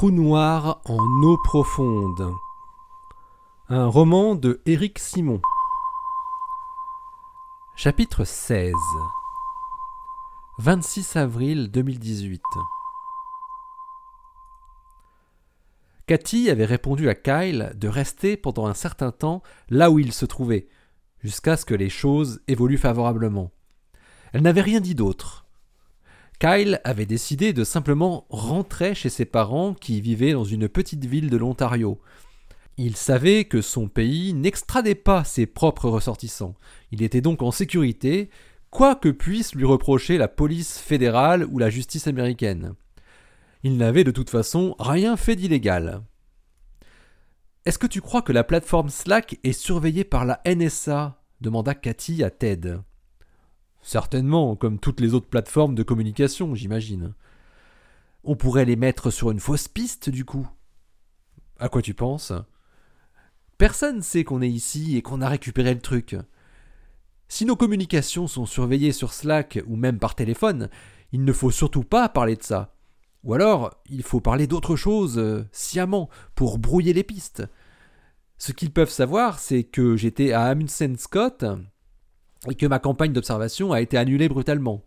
Trou noir en eau profonde. Un roman de Éric Simon. Chapitre 16 26 avril 2018 Cathy avait répondu à Kyle de rester pendant un certain temps là où il se trouvait, jusqu'à ce que les choses évoluent favorablement. Elle n'avait rien dit d'autre. Kyle avait décidé de simplement rentrer chez ses parents qui vivaient dans une petite ville de l'Ontario. Il savait que son pays n'extradait pas ses propres ressortissants. Il était donc en sécurité, quoi que puisse lui reprocher la police fédérale ou la justice américaine. Il n'avait de toute façon rien fait d'illégal. Est-ce que tu crois que la plateforme Slack est surveillée par la NSA demanda Cathy à Ted. Certainement, comme toutes les autres plateformes de communication, j'imagine. On pourrait les mettre sur une fausse piste, du coup. À quoi tu penses? Personne sait qu'on est ici et qu'on a récupéré le truc. Si nos communications sont surveillées sur Slack ou même par téléphone, il ne faut surtout pas parler de ça. Ou alors, il faut parler d'autre chose, euh, sciemment, pour brouiller les pistes. Ce qu'ils peuvent savoir, c'est que j'étais à Amundsen Scott et que ma campagne d'observation a été annulée brutalement.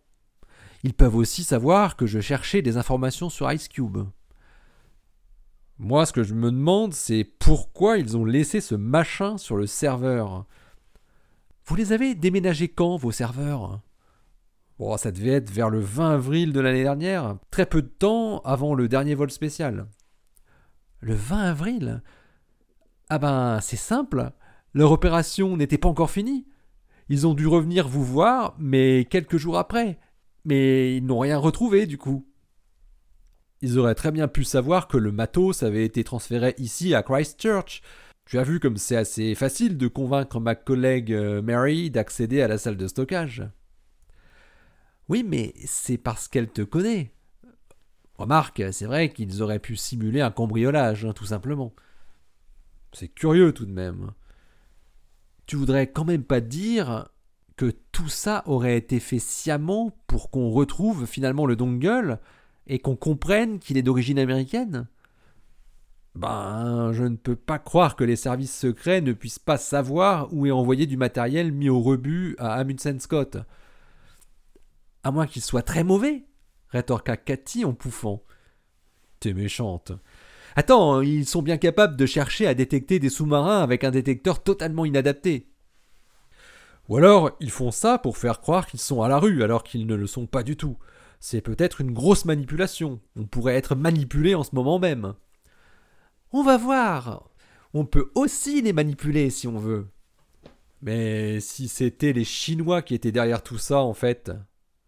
Ils peuvent aussi savoir que je cherchais des informations sur Ice Cube. Moi, ce que je me demande, c'est pourquoi ils ont laissé ce machin sur le serveur. Vous les avez déménagés quand, vos serveurs? Bon, ça devait être vers le 20 avril de l'année dernière, très peu de temps avant le dernier vol spécial. Le 20 avril? Ah ben, c'est simple, leur opération n'était pas encore finie. Ils ont dû revenir vous voir, mais quelques jours après. Mais ils n'ont rien retrouvé du coup. Ils auraient très bien pu savoir que le matos avait été transféré ici à Christchurch. Tu as vu comme c'est assez facile de convaincre ma collègue euh, Mary d'accéder à la salle de stockage. Oui, mais c'est parce qu'elle te connaît. Remarque, c'est vrai qu'ils auraient pu simuler un cambriolage, hein, tout simplement. C'est curieux tout de même tu voudrais quand même pas dire que tout ça aurait été fait sciemment pour qu'on retrouve finalement le dongle et qu'on comprenne qu'il est d'origine américaine? Ben, je ne peux pas croire que les services secrets ne puissent pas savoir où est envoyé du matériel mis au rebut à Amundsen Scott. À moins qu'il soit très mauvais, rétorqua Cathy en pouffant. T'es méchante. Attends, ils sont bien capables de chercher à détecter des sous-marins avec un détecteur totalement inadapté. Ou alors, ils font ça pour faire croire qu'ils sont à la rue alors qu'ils ne le sont pas du tout. C'est peut-être une grosse manipulation. On pourrait être manipulé en ce moment même. On va voir. On peut aussi les manipuler si on veut. Mais si c'était les Chinois qui étaient derrière tout ça, en fait,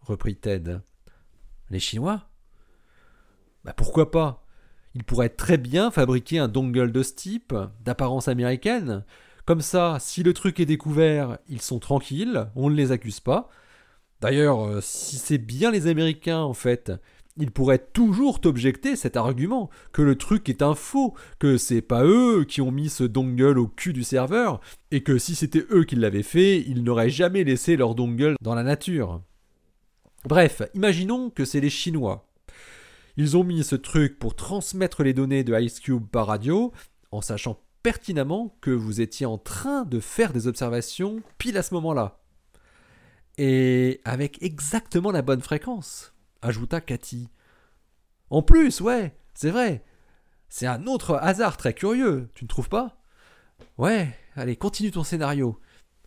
reprit Ted. Les Chinois? Bah pourquoi pas? Il pourrait très bien fabriquer un dongle de ce type, d'apparence américaine. Comme ça, si le truc est découvert, ils sont tranquilles, on ne les accuse pas. D'ailleurs, euh, si c'est bien les Américains en fait, ils pourraient toujours t'objecter cet argument que le truc est un faux, que c'est pas eux qui ont mis ce dongle au cul du serveur, et que si c'était eux qui l'avaient fait, ils n'auraient jamais laissé leur dongle dans la nature. Bref, imaginons que c'est les Chinois. Ils ont mis ce truc pour transmettre les données de Ice Cube par radio, en sachant pertinemment que vous étiez en train de faire des observations pile à ce moment-là. Et avec exactement la bonne fréquence, ajouta Cathy. En plus, ouais, c'est vrai. C'est un autre hasard très curieux, tu ne trouves pas? Ouais, allez, continue ton scénario.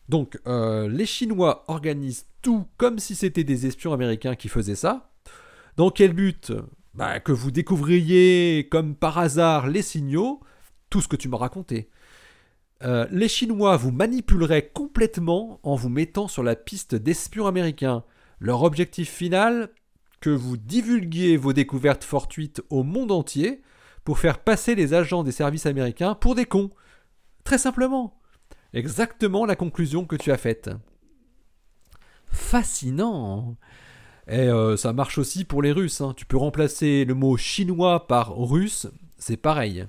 Donc, euh, les Chinois organisent tout comme si c'était des espions américains qui faisaient ça. Dans quel but? Bah, que vous découvriez comme par hasard les signaux, tout ce que tu m'as raconté. Euh, les Chinois vous manipuleraient complètement en vous mettant sur la piste d'espions américains. Leur objectif final, que vous divulguiez vos découvertes fortuites au monde entier pour faire passer les agents des services américains pour des cons. Très simplement. Exactement la conclusion que tu as faite. Fascinant. Et euh, ça marche aussi pour les Russes. Hein. Tu peux remplacer le mot chinois par russe, c'est pareil.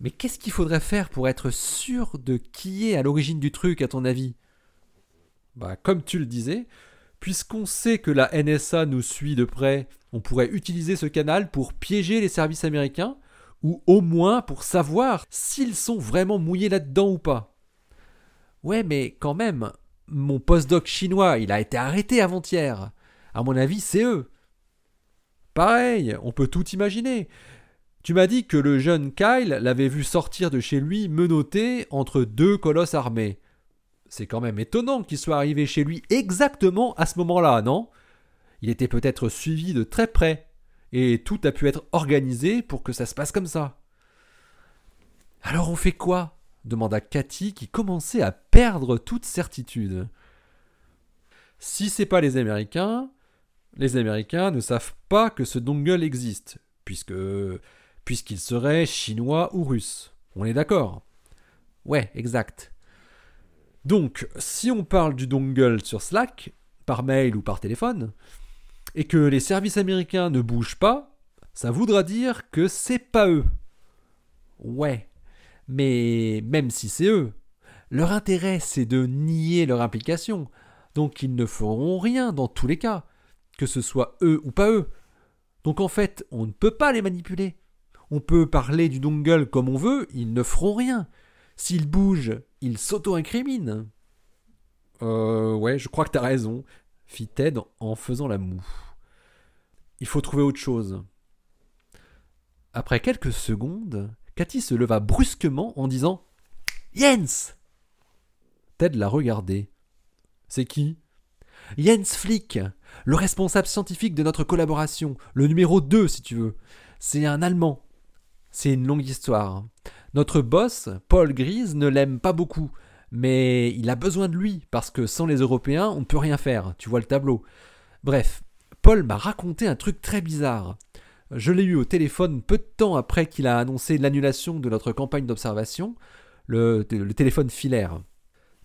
Mais qu'est-ce qu'il faudrait faire pour être sûr de qui est à l'origine du truc, à ton avis? Bah, comme tu le disais, Puisqu'on sait que la NSA nous suit de près, on pourrait utiliser ce canal pour piéger les services américains, ou au moins pour savoir s'ils sont vraiment mouillés là-dedans ou pas. Ouais, mais quand même, mon postdoc chinois, il a été arrêté avant-hier. À mon avis, c'est eux. Pareil, on peut tout imaginer. Tu m'as dit que le jeune Kyle l'avait vu sortir de chez lui menotté entre deux colosses armés. C'est quand même étonnant qu'il soit arrivé chez lui exactement à ce moment-là, non? Il était peut-être suivi de très près, et tout a pu être organisé pour que ça se passe comme ça. Alors on fait quoi? demanda Cathy qui commençait à perdre toute certitude. Si c'est pas les Américains, les Américains ne savent pas que ce dongle existe, puisque puisqu'il serait chinois ou russe. On est d'accord? Ouais, exact. Donc, si on parle du dongle sur Slack, par mail ou par téléphone, et que les services américains ne bougent pas, ça voudra dire que c'est pas eux. Ouais, mais même si c'est eux, leur intérêt c'est de nier leur implication, donc ils ne feront rien dans tous les cas, que ce soit eux ou pas eux. Donc en fait, on ne peut pas les manipuler. On peut parler du dongle comme on veut, ils ne feront rien. S'ils bougent, ils s'auto-incriminent. Euh, ouais, je crois que t'as raison, fit Ted en faisant la moue. Il faut trouver autre chose. Après quelques secondes, Cathy se leva brusquement en disant Jens Ted la regardait. C'est qui? Jens Flick, le responsable scientifique de notre collaboration, le numéro 2 si tu veux. C'est un Allemand. C'est une longue histoire. Notre boss, Paul Grise, ne l'aime pas beaucoup, mais il a besoin de lui, parce que sans les Européens, on ne peut rien faire, tu vois le tableau. Bref, Paul m'a raconté un truc très bizarre. Je l'ai eu au téléphone peu de temps après qu'il a annoncé l'annulation de notre campagne d'observation, le, téléphone filaire.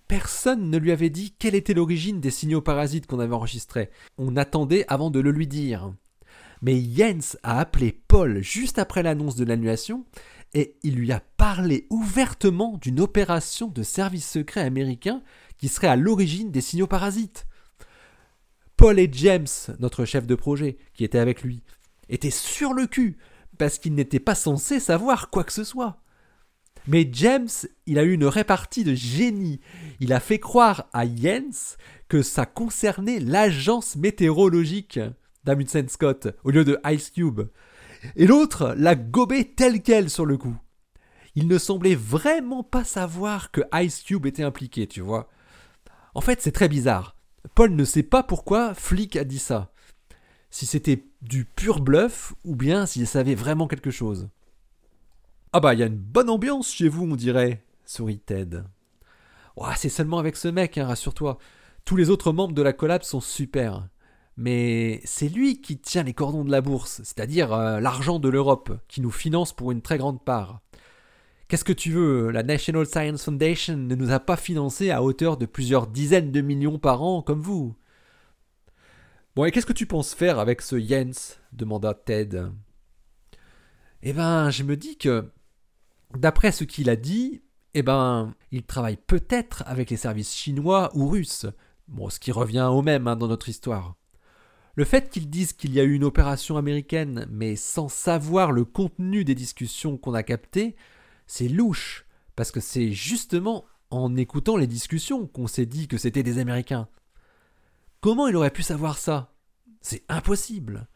Personne ne lui avait dit quelle était l'origine des signaux parasites qu'on avait enregistrés. On attendait avant de le lui dire. Mais Jens a appelé Paul juste après l'annonce de l'annulation et il lui a parlé ouvertement d'une opération de service secret américain qui serait à l'origine des signaux parasites. Paul et James, notre chef de projet, qui était avec lui, étaient sur le cul, parce qu'ils n'étaient pas censés savoir quoi que ce soit. Mais James, il a eu une répartie de génie. Il a fait croire à Jens que ça concernait l'agence météorologique d'Amundsen Scott au lieu de Ice Cube. Et l'autre l'a gobé tel quel sur le coup. Il ne semblait vraiment pas savoir que Ice Cube était impliqué, tu vois. En fait, c'est très bizarre. Paul ne sait pas pourquoi Flick a dit ça. Si c'était du pur bluff ou bien s'il savait vraiment quelque chose. Ah bah, il y a une bonne ambiance chez vous, on dirait, sourit Ted. c'est seulement avec ce mec, hein, rassure-toi. Tous les autres membres de la collab sont super. Mais c'est lui qui tient les cordons de la bourse, c'est-à-dire euh, l'argent de l'Europe, qui nous finance pour une très grande part. Qu'est-ce que tu veux La National Science Foundation ne nous a pas financés à hauteur de plusieurs dizaines de millions par an comme vous? Bon, et qu'est-ce que tu penses faire avec ce Jens? demanda Ted. Eh ben, je me dis que, d'après ce qu'il a dit, eh ben, il travaille peut-être avec les services chinois ou russes. Ce qui revient au même hein, dans notre histoire. Le fait qu'ils disent qu'il y a eu une opération américaine, mais sans savoir le contenu des discussions qu'on a captées, c'est louche, parce que c'est justement en écoutant les discussions qu'on s'est dit que c'était des Américains. Comment il aurait pu savoir ça? C'est impossible.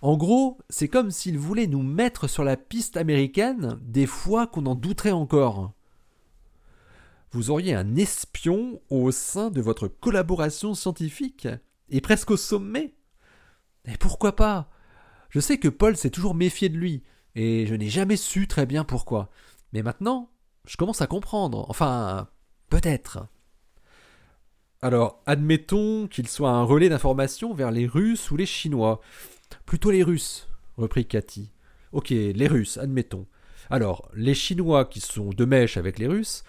En gros, c'est comme s'il voulait nous mettre sur la piste américaine des fois qu'on en douterait encore. Vous auriez un espion au sein de votre collaboration scientifique, et presque au sommet. Et pourquoi pas? Je sais que Paul s'est toujours méfié de lui, et je n'ai jamais su très bien pourquoi. Mais maintenant, je commence à comprendre. Enfin, peut-être. Alors, admettons qu'il soit un relais d'information vers les Russes ou les Chinois. Plutôt les Russes, reprit Cathy. Ok, les Russes, admettons. Alors, les Chinois qui sont de mèche avec les Russes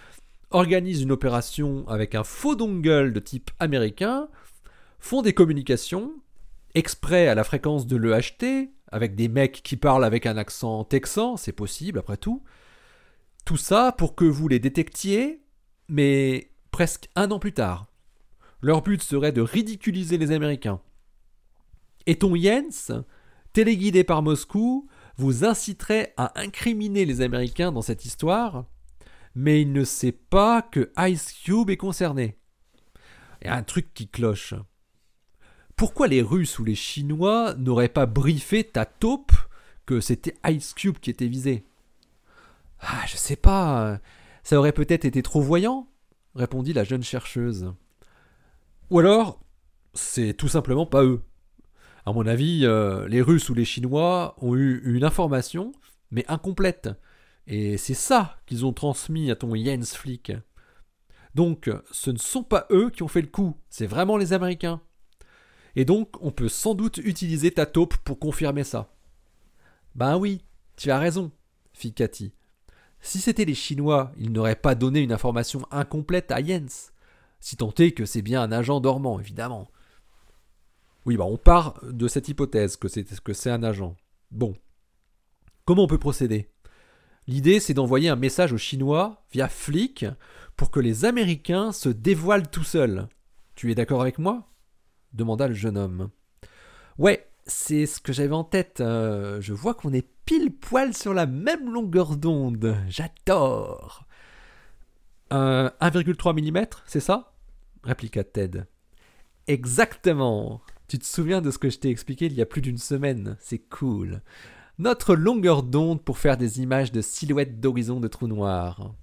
organisent une opération avec un faux dongle de type américain, font des communications, exprès à la fréquence de l'EHT, avec des mecs qui parlent avec un accent texan, c'est possible après tout, tout ça pour que vous les détectiez, mais presque un an plus tard. Leur but serait de ridiculiser les Américains. Et ton Jens, téléguidé par Moscou, vous inciterait à incriminer les Américains dans cette histoire, mais il ne sait pas que Ice Cube est concerné. Il y a un truc qui cloche. Pourquoi les Russes ou les Chinois n'auraient pas briefé ta taupe que c'était Ice Cube qui était visé? Ah, je sais pas. Ça aurait peut-être été trop voyant répondit la jeune chercheuse. Ou alors, c'est tout simplement pas eux. À mon avis, euh, les Russes ou les Chinois ont eu une information, mais incomplète. Et c'est ça qu'ils ont transmis à ton Jens Flick. Donc, ce ne sont pas eux qui ont fait le coup, c'est vraiment les Américains. Et donc, on peut sans doute utiliser ta taupe pour confirmer ça. Ben oui, tu as raison, fit Cathy. Si c'était les Chinois, ils n'auraient pas donné une information incomplète à Jens. Si tant est que c'est bien un agent dormant, évidemment. Oui, bah on part de cette hypothèse que c'est que c'est un agent. Bon. Comment on peut procéder? L'idée, c'est d'envoyer un message aux Chinois via Flick pour que les Américains se dévoilent tout seuls. Tu es d'accord avec moi? demanda le jeune homme. Ouais, c'est ce que j'avais en tête. Euh, je vois qu'on est pile poil sur la même longueur d'onde. J'adore. 1,3 mm, c'est ça? répliqua Ted. Exactement. Tu te souviens de ce que je t'ai expliqué il y a plus d'une semaine? C'est cool. Notre longueur d'onde pour faire des images de silhouettes d'horizon de trous noirs.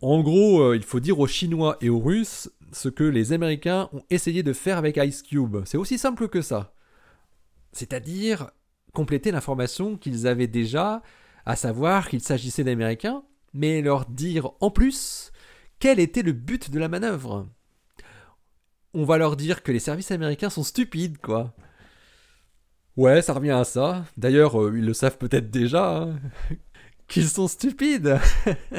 En gros, euh, il faut dire aux Chinois et aux Russes ce que les Américains ont essayé de faire avec Ice Cube. C'est aussi simple que ça. C'est-à-dire compléter l'information qu'ils avaient déjà, à savoir qu'il s'agissait d'Américains, mais leur dire en plus quel était le but de la manœuvre. On va leur dire que les services américains sont stupides, quoi. Ouais, ça revient à ça. D'ailleurs, euh, ils le savent peut-être déjà. Hein. Qu'ils sont stupides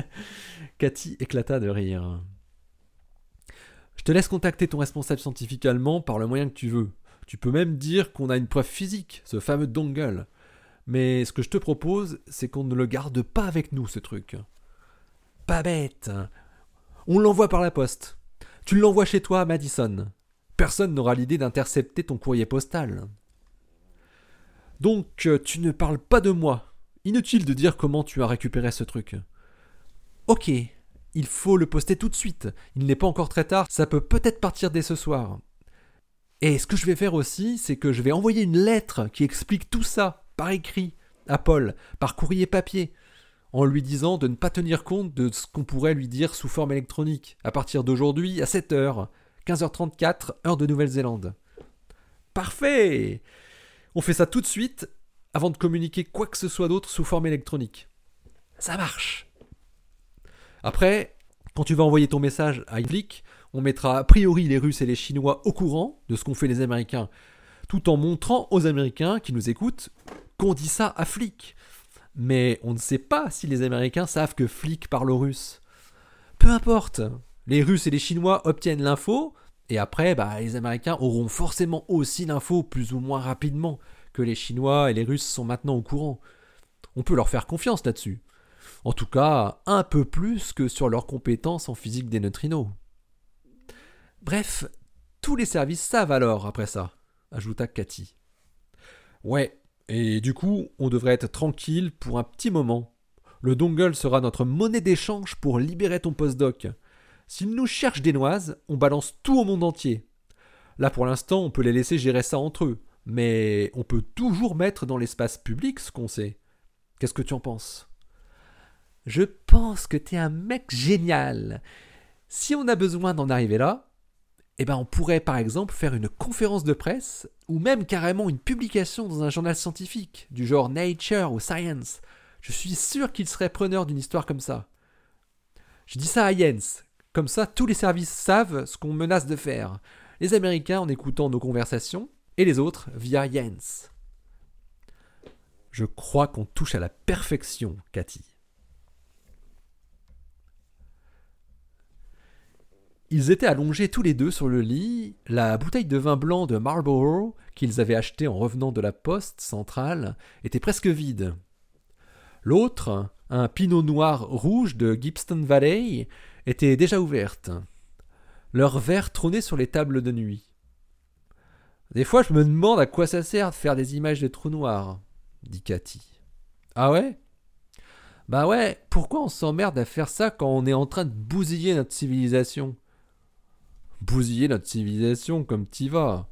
Cathy éclata de rire. Je te laisse contacter ton responsable scientifique allemand par le moyen que tu veux. Tu peux même dire qu'on a une preuve physique, ce fameux dongle. Mais ce que je te propose, c'est qu'on ne le garde pas avec nous, ce truc. Pas bête. On l'envoie par la poste. Tu l'envoies chez toi à Madison. Personne n'aura l'idée d'intercepter ton courrier postal. Donc, tu ne parles pas de moi. Inutile de dire comment tu as récupéré ce truc. Ok, il faut le poster tout de suite. Il n'est pas encore très tard, ça peut peut-être partir dès ce soir. Et ce que je vais faire aussi, c'est que je vais envoyer une lettre qui explique tout ça, par écrit, à Paul, par courrier papier, en lui disant de ne pas tenir compte de ce qu'on pourrait lui dire sous forme électronique, à partir d'aujourd'hui à 7h, 15h34, heure de Nouvelle-Zélande. Parfait On fait ça tout de suite, avant de communiquer quoi que ce soit d'autre sous forme électronique. Ça marche après, quand tu vas envoyer ton message à Flick, on mettra a priori les Russes et les Chinois au courant de ce qu'ont fait les Américains, tout en montrant aux Américains qui nous écoutent qu'on dit ça à Flick. Mais on ne sait pas si les Américains savent que Flick parle russe. Peu importe, les Russes et les Chinois obtiennent l'info, et après, bah, les Américains auront forcément aussi l'info plus ou moins rapidement que les Chinois et les Russes sont maintenant au courant. On peut leur faire confiance là-dessus. En tout cas, un peu plus que sur leurs compétences en physique des neutrinos. Bref, tous les services savent alors après ça, ajouta Cathy. Ouais, et du coup, on devrait être tranquille pour un petit moment. Le dongle sera notre monnaie d'échange pour libérer ton postdoc. S'ils nous cherchent des noises, on balance tout au monde entier. Là pour l'instant, on peut les laisser gérer ça entre eux, mais on peut toujours mettre dans l'espace public ce qu'on sait. Qu'est-ce que tu en penses? Je pense que t'es un mec génial. Si on a besoin d'en arriver là, eh ben on pourrait par exemple faire une conférence de presse ou même carrément une publication dans un journal scientifique, du genre Nature ou Science. Je suis sûr qu'il serait preneur d'une histoire comme ça. Je dis ça à Jens. Comme ça, tous les services savent ce qu'on menace de faire. Les Américains en écoutant nos conversations et les autres via Jens. Je crois qu'on touche à la perfection, Cathy. Ils étaient allongés tous les deux sur le lit, la bouteille de vin blanc de Marlborough qu'ils avaient acheté en revenant de la poste centrale était presque vide. L'autre, un pinot noir rouge de Gibston Valley, était déjà ouverte. Leurs verres trônaient sur les tables de nuit. Des fois, je me demande à quoi ça sert de faire des images de trous noirs, dit Cathy. Ah ouais? Bah ouais, pourquoi on s'emmerde à faire ça quand on est en train de bousiller notre civilisation? Bousiller notre civilisation comme t'y vas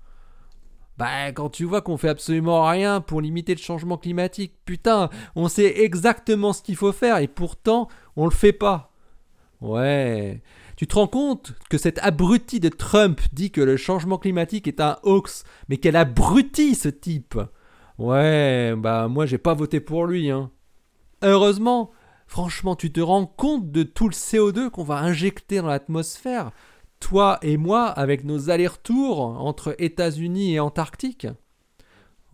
bah, quand tu vois qu'on fait absolument rien pour limiter le changement climatique, putain, on sait exactement ce qu'il faut faire et pourtant, on le fait pas. Ouais. Tu te rends compte que cet abruti de Trump dit que le changement climatique est un hoax, mais quel abruti ce type Ouais, bah moi j'ai pas voté pour lui, hein. Heureusement, franchement, tu te rends compte de tout le CO2 qu'on va injecter dans l'atmosphère toi et moi avec nos allers-retours entre États-Unis et Antarctique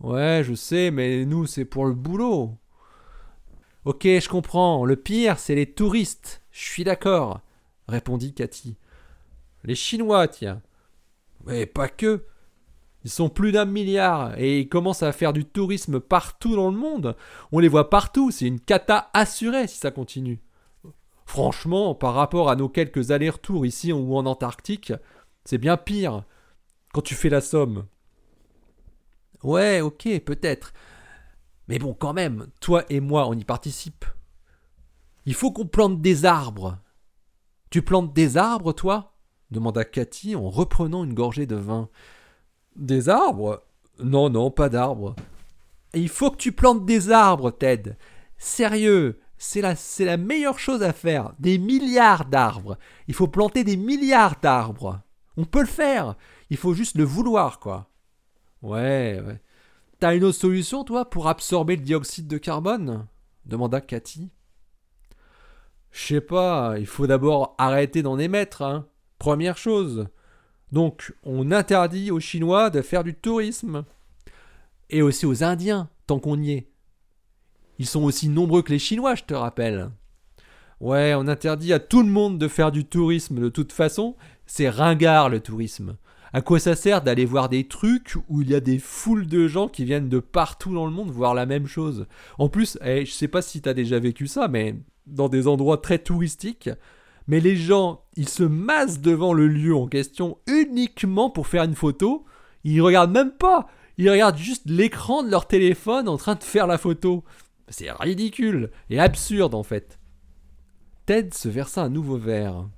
Ouais, je sais, mais nous, c'est pour le boulot. Ok, je comprends. Le pire, c'est les touristes. Je suis d'accord, répondit Cathy. Les Chinois, tiens. Mais pas que. Ils sont plus d'un milliard et ils commencent à faire du tourisme partout dans le monde. On les voit partout, c'est une cata assurée si ça continue. Franchement, par rapport à nos quelques allers-retours ici ou en Antarctique, c'est bien pire quand tu fais la somme. Ouais, ok, peut-être. Mais bon, quand même, toi et moi, on y participe. Il faut qu'on plante des arbres. Tu plantes des arbres, toi? demanda Cathy en reprenant une gorgée de vin. Des arbres? Non, non, pas d'arbres. Il faut que tu plantes des arbres, Ted. Sérieux, c'est la, meilleure chose à faire. Des milliards d'arbres. Il faut planter des milliards d'arbres. On peut le faire. Il faut juste le vouloir, quoi. Ouais, ouais. T'as une autre solution, toi, pour absorber le dioxyde de carbone? demanda Cathy. Je sais pas, il faut d'abord arrêter d'en émettre, hein. Première chose. Donc, on interdit aux Chinois de faire du tourisme. Et aussi aux Indiens, tant qu'on y est. Ils sont aussi nombreux que les Chinois, je te rappelle. Ouais, on interdit à tout le monde de faire du tourisme de toute façon. C'est ringard le tourisme. À quoi ça sert d'aller voir des trucs où il y a des foules de gens qui viennent de partout dans le monde voir la même chose? En plus, eh, je sais pas si t'as déjà vécu ça, mais dans des endroits très touristiques, mais les gens, ils se massent devant le lieu en question uniquement pour faire une photo. Ils regardent même pas. Ils regardent juste l'écran de leur téléphone en train de faire la photo. C'est ridicule et absurde en fait. Ted se versa un nouveau verre.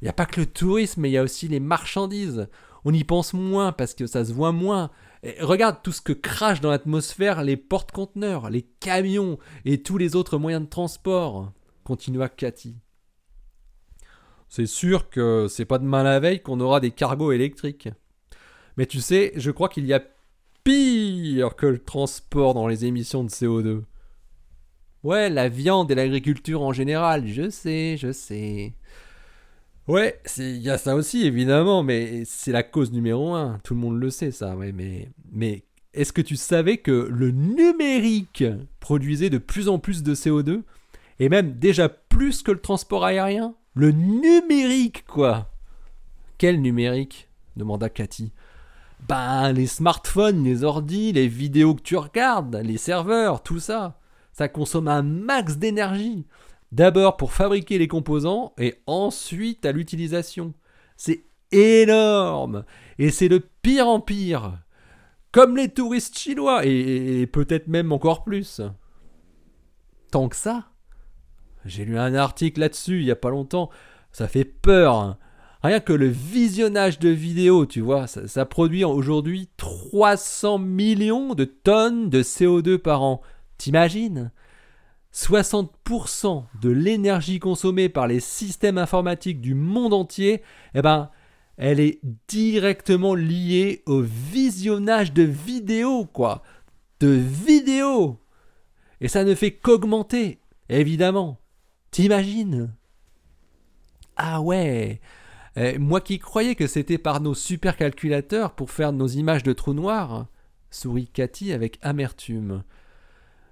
Il n'y a pas que le tourisme, mais il y a aussi les marchandises. On y pense moins parce que ça se voit moins. regarde tout ce que crachent dans l'atmosphère les porte-conteneurs, les camions et tous les autres moyens de transport, continua Cathy. C'est sûr que c'est pas demain la veille qu'on aura des cargos électriques. Mais tu sais, je crois qu'il y a pire que le transport dans les émissions de CO2. Ouais, la viande et l'agriculture en général, je sais, je sais. Ouais, il y a ça aussi, évidemment, mais c'est la cause numéro un. Tout le monde le sait, ça, ouais, mais, mais est-ce que tu savais que le numérique produisait de plus en plus de CO2 Et même déjà plus que le transport aérien? Le numérique, quoi Quel numérique? demanda Cathy. Ben, les smartphones, les ordis, les vidéos que tu regardes, les serveurs, tout ça, ça consomme un max d'énergie. D'abord pour fabriquer les composants et ensuite à l'utilisation. C'est énorme et c'est de pire en pire. Comme les touristes chinois et, et peut-être même encore plus. Tant que ça J'ai lu un article là-dessus il y a pas longtemps. Ça fait peur. Rien que le visionnage de vidéos, tu vois, ça, produit aujourd'hui 300 millions de tonnes de CO2 par an. T'imagines? 60% de l'énergie consommée par les systèmes informatiques du monde entier, eh ben, elle est directement liée au visionnage de vidéos, quoi. De vidéos. Et ça ne fait qu'augmenter, évidemment. T'imagines? Ah ouais euh, moi qui croyais que c'était par nos supercalculateurs pour faire nos images de trous noirs, sourit Cathy avec amertume.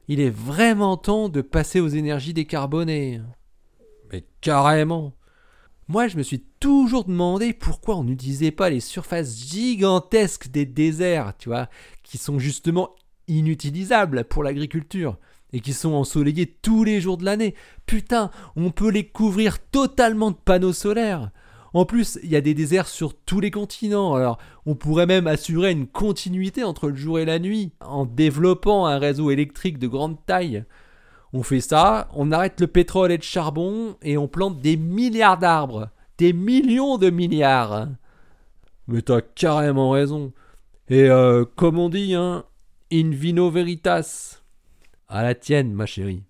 Il est vraiment temps de passer aux énergies décarbonées. Mais carrément. Moi, je me suis toujours demandé pourquoi on n'utilisait pas les surfaces gigantesques des déserts, tu vois, qui sont justement inutilisables pour l'agriculture et qui sont ensoleillés tous les jours de l'année. Putain, on peut les couvrir totalement de panneaux solaires En plus, il y a des déserts sur tous les continents, alors on pourrait même assurer une continuité entre le jour et la nuit en développant un réseau électrique de grande taille. On fait ça, on arrête le pétrole et le charbon et on plante des milliards d'arbres. Des millions de milliards. Mais t'as carrément raison. Et euh, comme on dit, hein, in vino veritas. À la tienne, ma chérie.